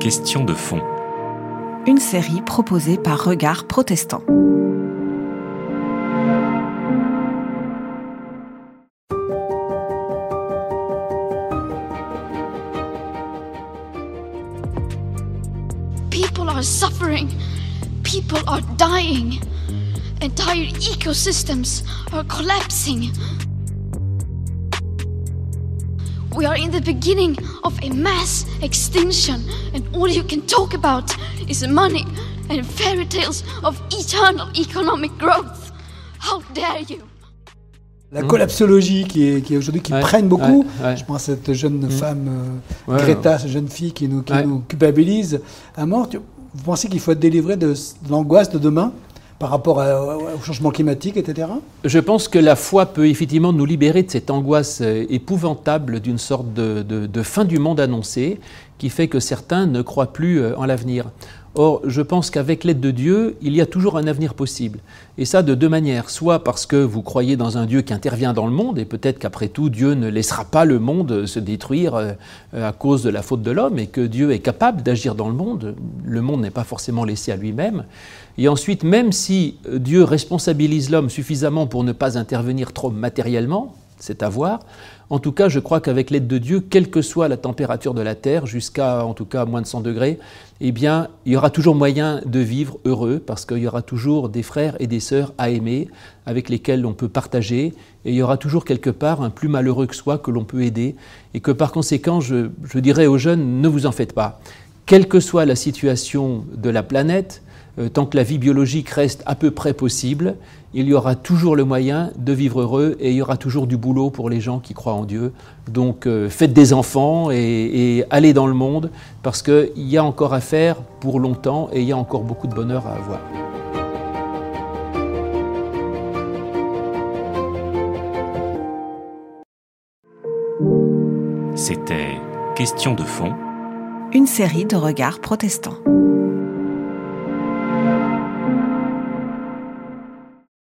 Question de fond. Une série proposée par Regard Protestant. People are suffering. People are dying. Entire ecosystems are collapsing. We are in the beginning of a mass extinction, and all you can talk about is money and fairy tales of eternal economic growth. How dare you! La collapsologie qui est, qui est aujourd'hui qui Ouais, prenne beaucoup. ouais, ouais. Je pense à cette jeune Mm. femme euh, Ouais, Greta, cette jeune fille qui nous, qui Ouais. nous culpabilise à mort. Vous pensez qu'il faut être délivré de l'angoisse de demain? Par rapport au changement climatique, etc. Je pense que la foi peut effectivement nous libérer de cette angoisse euh, épouvantable d'une sorte de fin du monde annoncée qui fait que certains ne croient plus euh, en l'avenir. Or, je pense qu'avec l'aide de Dieu, il y a toujours un avenir possible. Et ça de deux manières. Soit parce que vous croyez dans un Dieu qui intervient dans le monde, et peut-être qu'après tout, Dieu ne laissera pas le monde se détruire euh, à cause de la faute de l'homme, et que Dieu est capable d'agir dans le monde. Le monde n'est pas forcément laissé à lui-même. Et ensuite, même si Dieu responsabilise l'homme suffisamment pour ne pas intervenir trop matériellement, c'est à voir, en tout cas, je crois qu'avec l'aide de Dieu, quelle que soit la température de la Terre, jusqu'à en tout cas moins de 100 degrés, eh bien, il y aura toujours moyen de vivre heureux, parce qu'il y aura toujours des frères et des sœurs à aimer, avec lesquels on peut partager, et il y aura toujours quelque part un plus malheureux que soi que l'on peut aider, et que par conséquent, je, je dirais aux jeunes, ne vous en faites pas. Quelle que soit la situation de la planète, tant que la vie biologique reste à peu près possible, il y aura toujours le moyen de vivre heureux et il y aura toujours du boulot pour les gens qui croient en Dieu. Donc euh, faites des enfants et, et allez dans le monde parce qu'il y a encore à faire pour longtemps et il y a encore beaucoup de bonheur à avoir. C'était Question de fond. Une série de regards protestants.